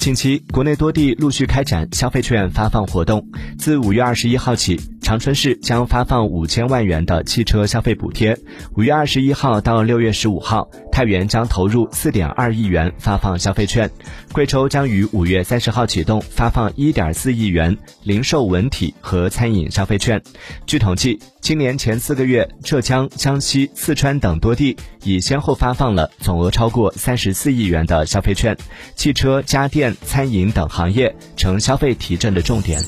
近期，国内多地陆续开展消费券发放活动。自五月二十一号起，长春市将发放五千万元的汽车消费补贴；五月二十一号到六月十五号，太原将投入四点二亿元发放消费券；贵州将于五月三十号启动发放一点四亿元零售文体和餐饮消费券。据统计，今年前四个月，浙江、江西、四川等多地已先后发放了总额超过三十四亿元的消费券，汽车、家电。餐饮等行业成消费提振的重点。